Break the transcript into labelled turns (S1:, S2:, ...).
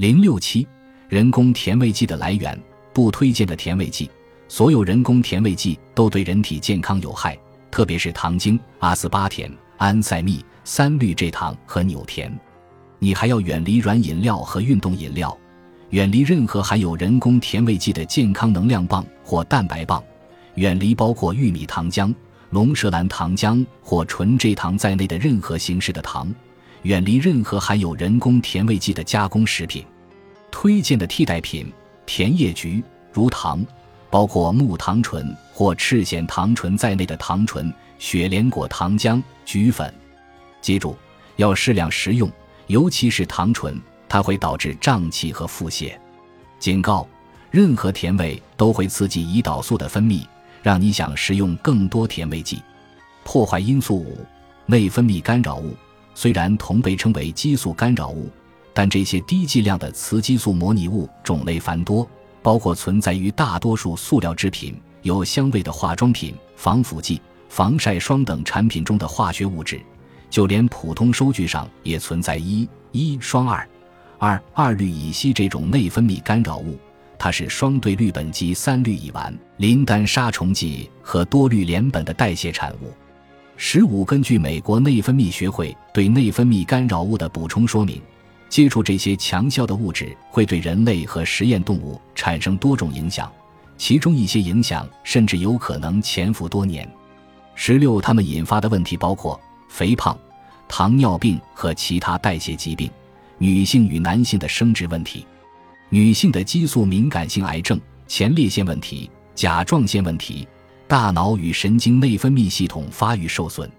S1: 零六七，人工甜味剂的来源，不推荐的甜味剂。所有人工甜味剂都对人体健康有害，特别是糖精、阿斯巴甜、安赛蜜、三氯蔗糖和纽甜。你还要远离软饮料和运动饮料，远离任何含有人工甜味剂的健康能量棒或蛋白棒，远离包括玉米糖浆、龙舌兰糖浆或纯蔗糖在内的任何形式的糖。远离任何含有人工甜味剂的加工食品。推荐的替代品：甜叶菊、如糖，包括木糖醇或赤藓糖醇在内的糖醇、雪莲果糖浆、菊粉。记住，要适量食用，尤其是糖醇，它会导致胀气和腹泻。警告：任何甜味都会刺激胰岛素的分泌，让你想食用更多甜味剂。破坏因素五：内分泌干扰物。虽然同被称为激素干扰物，但这些低剂量的雌激素模拟物种类繁多，包括存在于大多数塑料制品、有香味的化妆品、防腐剂、防晒霜等产品中的化学物质，就连普通收据上也存在一一双二二二氯乙烯这种内分泌干扰物。它是双对氯苯基三氯乙烷、磷丹杀虫剂和多氯联苯的代谢产物。十五，根据美国内分泌学会对内分泌干扰物的补充说明，接触这些强效的物质会对人类和实验动物产生多种影响，其中一些影响甚至有可能潜伏多年。十六，它们引发的问题包括肥胖、糖尿病和其他代谢疾病，女性与男性的生殖问题，女性的激素敏感性癌症、前列腺问题、甲状腺问题。大脑与神经内分泌系统发育受损。